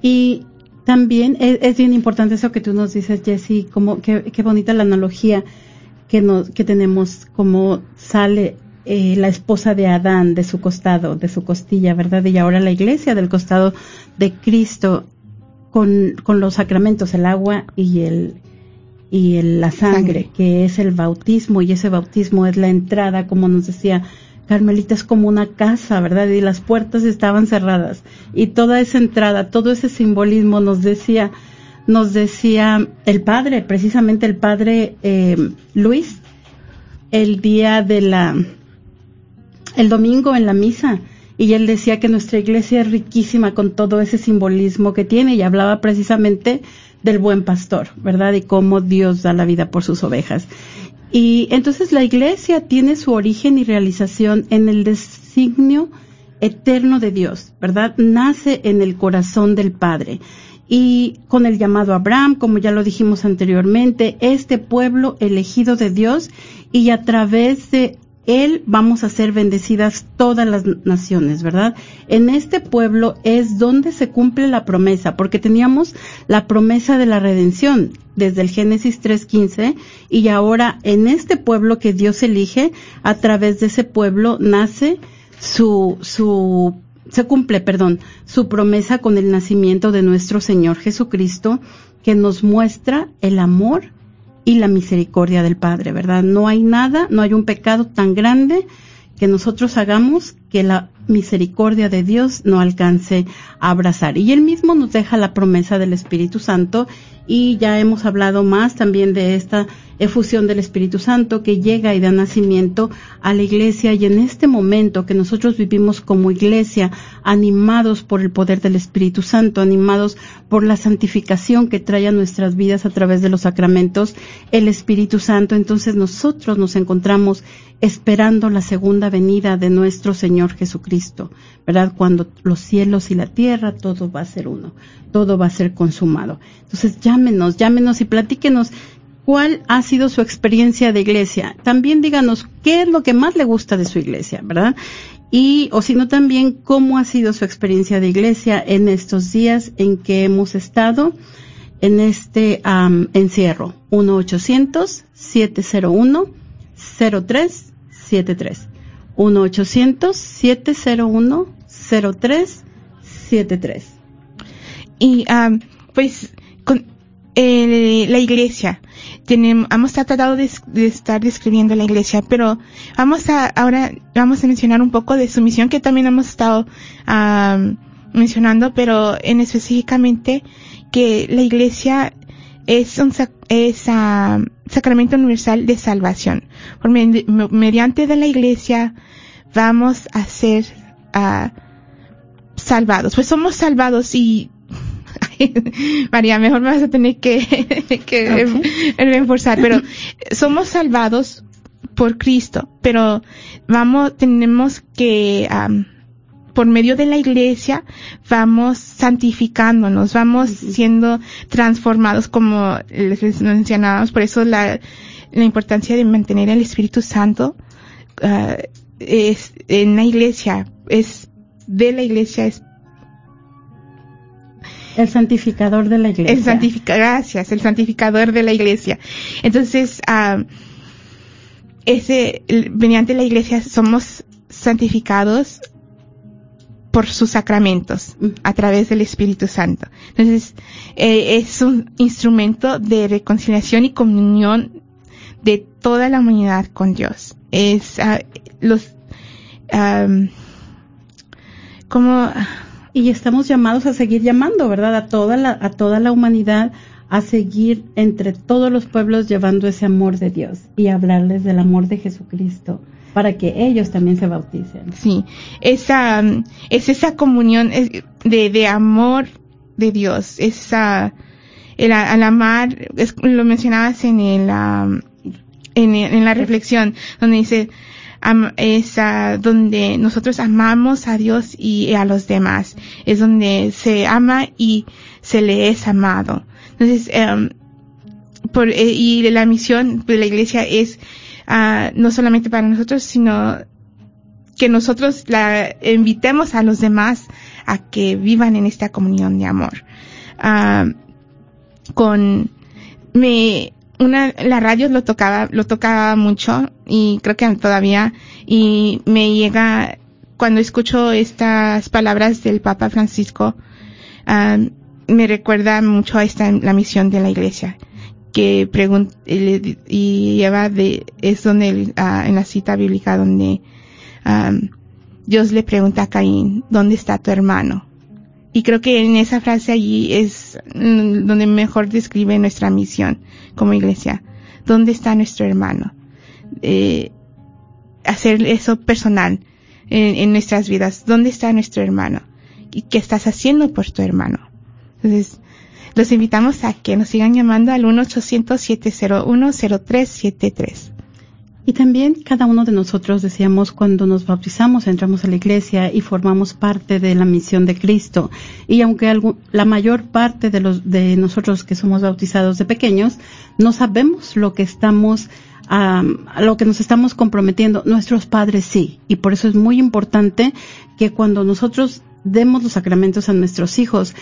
Y también es, es bien importante eso que tú nos dices, Jessy, como qué, qué bonita la analogía que nos que tenemos como sale eh, la esposa de Adán de su costado, de su costilla, ¿verdad? Y ahora la iglesia del costado de Cristo con, con los sacramentos, el agua y el y el- la sangre, Sangre. que es el bautismo, y ese bautismo es la entrada, como nos decía Carmelita, es como una casa, ¿verdad? Y las puertas estaban cerradas. Y toda esa entrada, todo ese simbolismo nos decía, nos decía el padre, precisamente el padre eh, Luis, el día de la, el domingo en la misa. Y él decía que nuestra iglesia es riquísima con todo ese simbolismo que tiene y hablaba precisamente del buen pastor, ¿verdad? Y cómo Dios da la vida por sus ovejas. Y entonces la iglesia tiene su origen y realización en el designio eterno de Dios, ¿verdad? Nace en el corazón del Padre. Y con el llamado Abraham, como ya lo dijimos anteriormente, este pueblo elegido de Dios y a través de él vamos a ser bendecidas todas las naciones, ¿verdad? En este pueblo es donde se cumple la promesa, porque teníamos la promesa de la redención desde el Génesis 3.15 y ahora en este pueblo que Dios elige, a través de ese pueblo nace su, su, se cumple, perdón, su promesa con el nacimiento de nuestro Señor Jesucristo, que nos muestra el amor y la misericordia del Padre, ¿verdad? No hay nada, no hay un pecado tan grande que nosotros hagamos que la misericordia de Dios no alcance a abrazar. Y él mismo nos deja la promesa del Espíritu Santo y ya hemos hablado más también de esta efusión del Espíritu Santo que llega y da nacimiento a la iglesia y en este momento que nosotros vivimos como iglesia animados por el poder del Espíritu Santo, animados por la santificación que trae a nuestras vidas a través de los sacramentos, el Espíritu Santo, entonces nosotros nos encontramos esperando la segunda venida de nuestro Señor Jesucristo, ¿verdad? Cuando los cielos y la tierra, todo va a ser uno, todo va a ser consumado. Entonces llámenos, llámenos y platíquenos cuál ha sido su experiencia de iglesia. También díganos qué es lo que más le gusta de su iglesia, ¿verdad? Y, o si no, también cómo ha sido su experiencia de iglesia en estos días en que hemos estado en este am, encierro. 1-800-701-0373. 1-800-701-0373. Y am, pues con eh, la iglesia, tenemos, hemos tratado de, de estar describiendo la iglesia, pero vamos a ahora vamos a mencionar un poco de su misión que también hemos estado mencionando, pero en específicamente que la iglesia es un es, am, sacramento universal de salvación. Por med- mediante de la iglesia vamos a ser ah, salvados. Pues somos salvados y María, mejor me vas a tener que, que reforzar, pero somos salvados por Cristo, pero vamos, tenemos que am, por medio de la iglesia vamos santificándonos, vamos siendo transformados como les mencionábamos, por eso la, la importancia de mantener el Espíritu Santo uh, es en la iglesia, es de la iglesia, es el santificador de la iglesia. El santifica, gracias, el santificador de la iglesia. Entonces, uh, ese, mediante la iglesia somos santificados por sus sacramentos a través del Espíritu Santo. Entonces, eh, es un instrumento de reconciliación y comunión de toda la humanidad con Dios. Es uh, los um, como y estamos llamados a seguir llamando, ¿verdad? A toda la a toda la humanidad a seguir entre todos los pueblos llevando ese amor de Dios y hablarles del amor de Jesucristo para que ellos también se bauticen. Sí, esa es esa comunión de, de amor de Dios, esa el, al amar, es, lo mencionabas en el um, en, la reflexión donde dice es uh, donde nosotros amamos a Dios y a los demás, es donde se ama y se le es amado. Entonces, por, eh, y la misión de la iglesia es uh, no solamente para nosotros, sino que nosotros la invitemos a los demás a que vivan en esta comunión de amor. Uh, con me una la radio lo tocaba lo tocaba mucho y creo que todavía y me llega cuando escucho estas palabras del Papa Francisco uh, me recuerda mucho a esta la misión de la Iglesia que pregunta y lleva de es donde uh, en la cita bíblica donde Dios le pregunta a Caín dónde está tu hermano y creo que en esa frase allí es mm, donde mejor describe nuestra misión como iglesia. Dónde está nuestro hermano eh, hacer eso personal en, en nuestras vidas. Dónde está nuestro hermano y qué estás haciendo por tu hermano entonces los invitamos a que nos sigan llamando al 1-800-701-0373. Y también cada uno de nosotros decíamos cuando nos bautizamos, entramos a la iglesia y formamos parte de la misión de Cristo. Y aunque la mayor parte de los de nosotros que somos bautizados de pequeños no sabemos lo que estamos lo que nos estamos comprometiendo, nuestros padres sí. Y por eso es muy importante que cuando nosotros demos los sacramentos a nuestros hijos,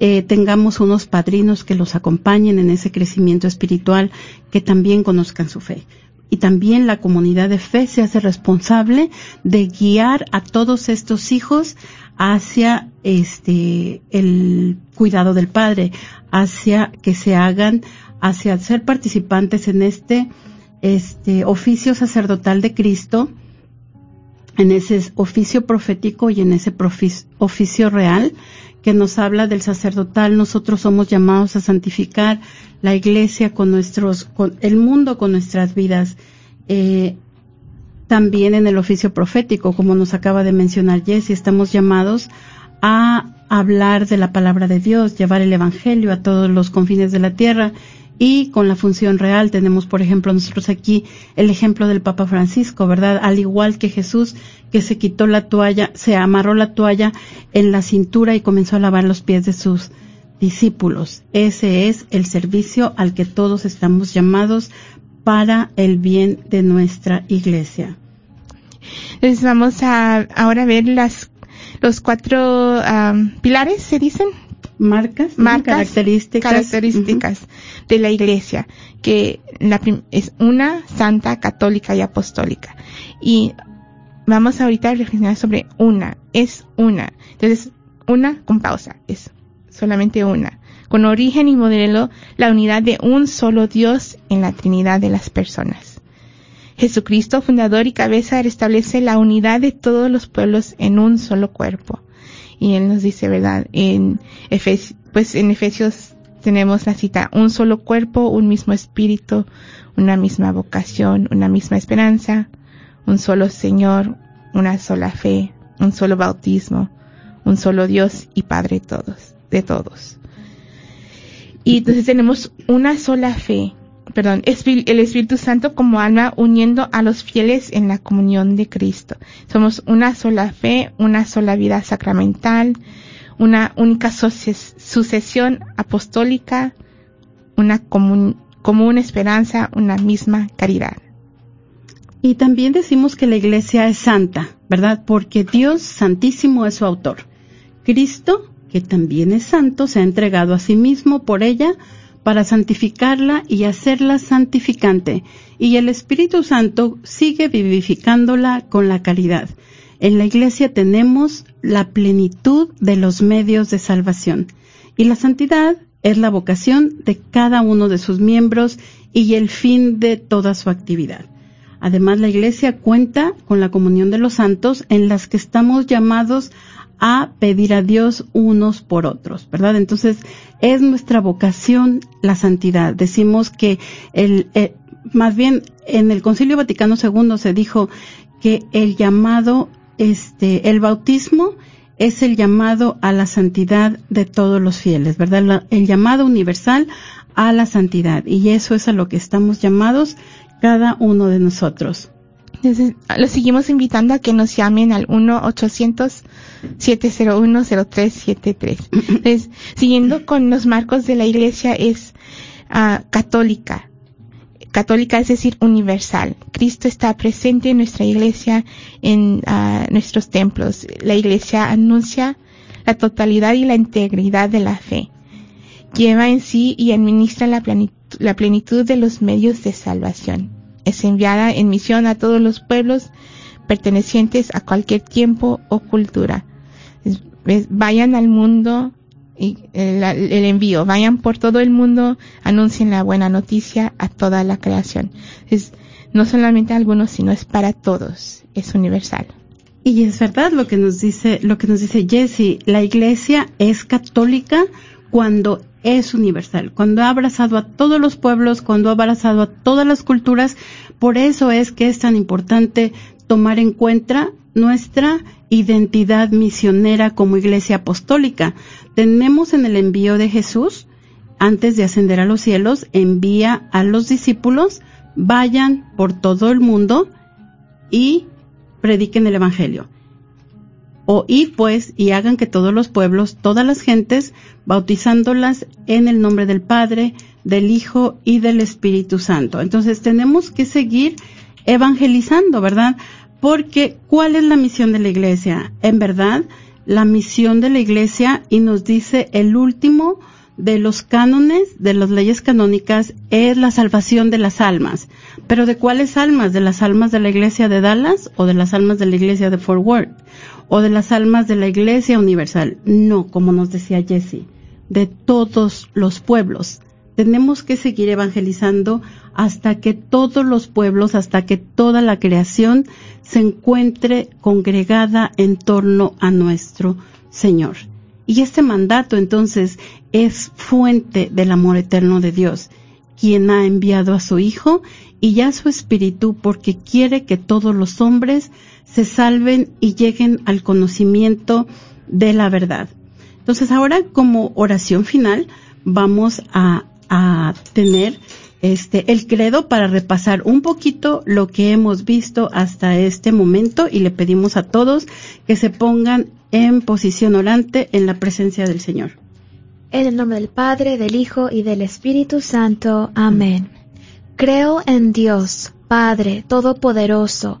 eh, tengamos unos padrinos que los acompañen en ese crecimiento espiritual, que también conozcan su fe. Y también la comunidad de fe se hace responsable de guiar a todos estos hijos hacia este el cuidado del padre, hacia que se hagan, hacia ser participantes en este este oficio sacerdotal de Cristo, en ese oficio profético y en ese oficio real que nos habla del sacerdotal, nosotros somos llamados a santificar la iglesia con nuestros, el mundo con nuestras vidas. Eh, también en el oficio profético, como nos acaba de mencionar Jesse, estamos llamados a hablar de la palabra de Dios, llevar el evangelio a todos los confines de la tierra y con la función real tenemos, por ejemplo, nosotros aquí el ejemplo del Papa Francisco, ¿verdad? Al igual que Jesús, que se quitó la toalla, se amarró la toalla en la cintura y comenzó a lavar los pies de sus discípulos. Ese es el servicio al que todos estamos llamados para el bien de nuestra iglesia. Entonces vamos a ahora ver las los cuatro um, pilares, se dicen, marcas, marcas características, características uh -huh. de la iglesia, que la es una santa, católica y apostólica. Y vamos ahorita a reflexionar sobre una, es una. Entonces, una con pausa, es solamente una. Con origen y modelo, la unidad de un solo Dios en la Trinidad de las personas. Jesucristo, fundador y cabeza, restablece la unidad de todos los pueblos en un solo cuerpo y él nos dice, ¿verdad? En pues en Efesios tenemos la cita, un solo cuerpo, un mismo espíritu, una misma vocación, una misma esperanza, un solo Señor, una sola fe, un solo bautismo, un solo Dios y Padre todos, de todos. Y entonces tenemos una sola fe. Perdón, el Espíritu Santo como alma uniendo a los fieles en la comunión de Cristo. Somos una sola fe, una sola vida sacramental, una única suces- sucesión apostólica, una común esperanza, una misma caridad. Y también decimos que la iglesia es santa, ¿verdad? Porque Dios santísimo es su autor. Cristo, que también es santo, se ha entregado a sí mismo por ella para santificarla y hacerla santificante. Y el Espíritu Santo sigue vivificándola con la caridad. En la iglesia tenemos la plenitud de los medios de salvación. Y la santidad es la vocación de cada uno de sus miembros y el fin de toda su actividad. Además, la Iglesia cuenta con la comunión de los santos en las que estamos llamados a pedir a Dios unos por otros, ¿verdad? Entonces, es nuestra vocación la santidad. Decimos que el, eh, más bien en el Concilio Vaticano II se dijo que el llamado, este, el bautismo es el llamado a la santidad de todos los fieles, ¿verdad? La- el llamado universal a la santidad. Y eso es a lo que estamos llamados cada uno de nosotros. Entonces, los seguimos invitando a que nos llamen al 1-800-701-0373. Entonces, siguiendo con los marcos de la iglesia es ah, católica. Católica es decir, universal. Cristo está presente en nuestra iglesia, en ah, nuestros templos. La iglesia anuncia la totalidad y la integridad de la fe. Lleva en sí y administra la la plenitud de los medios de salvación. Es enviada en misión a todos los pueblos pertenecientes a cualquier tiempo o cultura. Vayan al mundo y el, el envío, vayan por todo el mundo, anuncien la buena noticia a toda la creación. Es no solamente a algunos, sino es para todos, es universal. Y es verdad lo que nos dice, lo que nos dice Jesse, la iglesia es católica cuando es universal, cuando ha abrazado a todos los pueblos, cuando ha abrazado a todas las culturas, por eso es que es tan importante tomar en cuenta nuestra identidad misionera como iglesia apostólica. Tenemos en el envío de Jesús, antes de ascender a los cielos, envía a los discípulos, vayan por todo el mundo y prediquen el Evangelio. O y pues y hagan que todos los pueblos, todas las gentes, bautizándolas en el nombre del Padre, del Hijo y del Espíritu Santo. Entonces tenemos que seguir evangelizando, ¿verdad? Porque ¿cuál es la misión de la iglesia? En verdad, la misión de la iglesia, y nos dice el último de los cánones, de las leyes canónicas, es la salvación de las almas. Pero ¿de cuáles almas? ¿De las almas de la iglesia de Dallas o de las almas de la iglesia de Fort Worth? ¿O de las almas de la iglesia universal? No, como nos decía Jesse, de todos los pueblos. Tenemos que seguir evangelizando hasta que todos los pueblos, hasta que toda la creación se encuentre congregada en torno a nuestro Señor. Y este mandato entonces es fuente del amor eterno de Dios, quien ha enviado a su Hijo y ya su Espíritu porque quiere que todos los hombres se salven y lleguen al conocimiento de la verdad. Entonces ahora como oración final vamos a, tener este el credo para repasar un poquito lo que hemos visto hasta este momento y le pedimos a todos que se pongan en posición orante en la presencia del Señor. En el nombre del Padre, del Hijo y del Espíritu Santo. Amén. Creo en Dios, Padre Todopoderoso,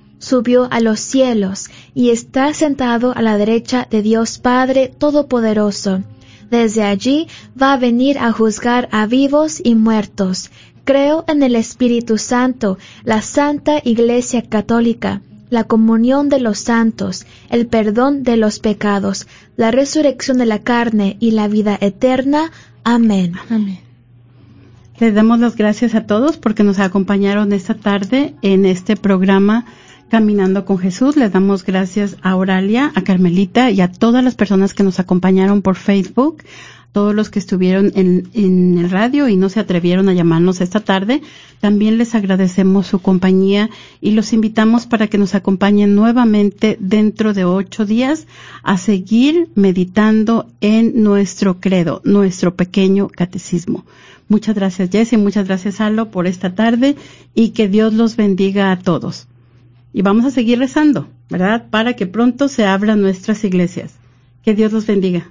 subió a los cielos y está sentado a la derecha de Dios Padre Todopoderoso. Desde allí va a venir a juzgar a vivos y muertos. Creo en el Espíritu Santo, la Santa Iglesia Católica, la comunión de los santos, el perdón de los pecados, la resurrección de la carne y la vida eterna. Amén. Amén. Le damos las gracias a todos porque nos acompañaron esta tarde en este programa Caminando con Jesús. Le damos gracias a Oralia, a Carmelita y a todas las personas que nos acompañaron por Facebook, todos los que estuvieron en, en, el radio y no se atrevieron a llamarnos esta tarde. También les agradecemos su compañía y los invitamos para que nos acompañen nuevamente dentro de ocho días a seguir meditando en nuestro credo, nuestro pequeño catecismo. Muchas gracias Jesse, muchas gracias Alo por esta tarde y que Dios los bendiga a todos. Y vamos a seguir rezando, ¿verdad? Para que pronto se abran nuestras iglesias. Que Dios los bendiga.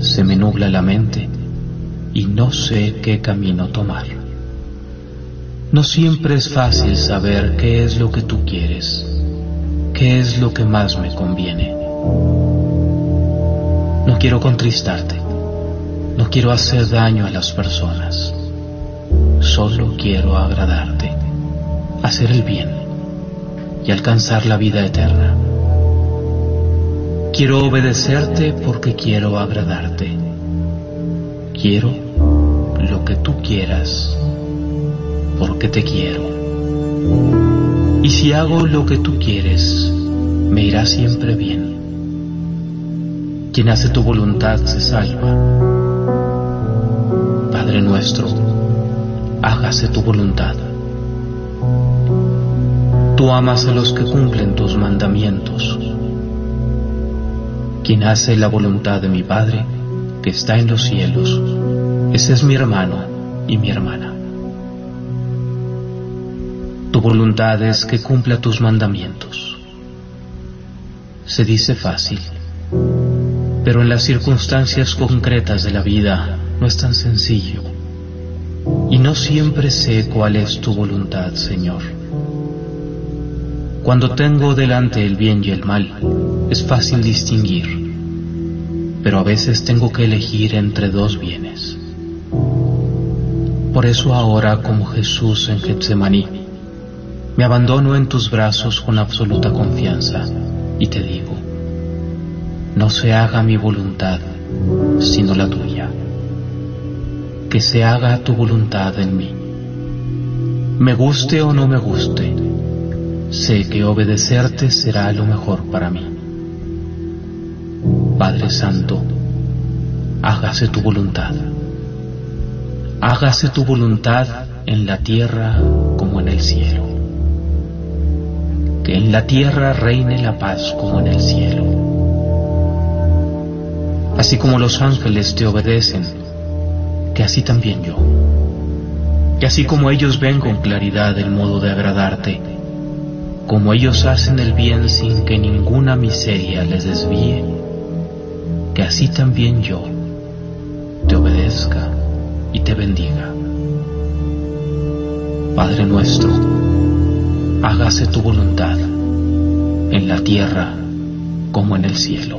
Se me nubla la mente y no sé qué camino tomar. No siempre es fácil saber qué es lo que tú quieres, qué es lo que más me conviene. No quiero contristarte, no quiero hacer daño a las personas, solo quiero agradarte, hacer el bien y alcanzar la vida eterna. Quiero obedecerte porque quiero agradarte. Quiero lo que tú quieras porque te quiero. Y si hago lo que tú quieres, me irá siempre bien. Quien hace tu voluntad se salva. Padre nuestro, hágase tu voluntad. Tú amas a los que cumplen tus mandamientos. Quien hace la voluntad de mi Padre, que está en los cielos, ese es mi hermano y mi hermana. Voluntad es que cumpla tus mandamientos. Se dice fácil, pero en las circunstancias concretas de la vida no es tan sencillo. Y no siempre sé cuál es tu voluntad, Señor. Cuando tengo delante el bien y el mal, es fácil distinguir, pero a veces tengo que elegir entre dos bienes. Por eso ahora, como Jesús en Getsemaní, me abandono en tus brazos con absoluta confianza y te digo, no se haga mi voluntad, sino la tuya. Que se haga tu voluntad en mí. Me guste o no me guste, sé que obedecerte será lo mejor para mí. Padre Santo, hágase tu voluntad. Hágase tu voluntad en la tierra como en el cielo que en la tierra reine la paz como en el cielo. Así como los ángeles te obedecen, que así también yo. Que así como ellos ven con claridad el modo de agradarte, como ellos hacen el bien sin que ninguna miseria les desvíe, que así también yo te obedezca y te bendiga. Padre nuestro, hágase tu voluntad, en la tierra como en el cielo.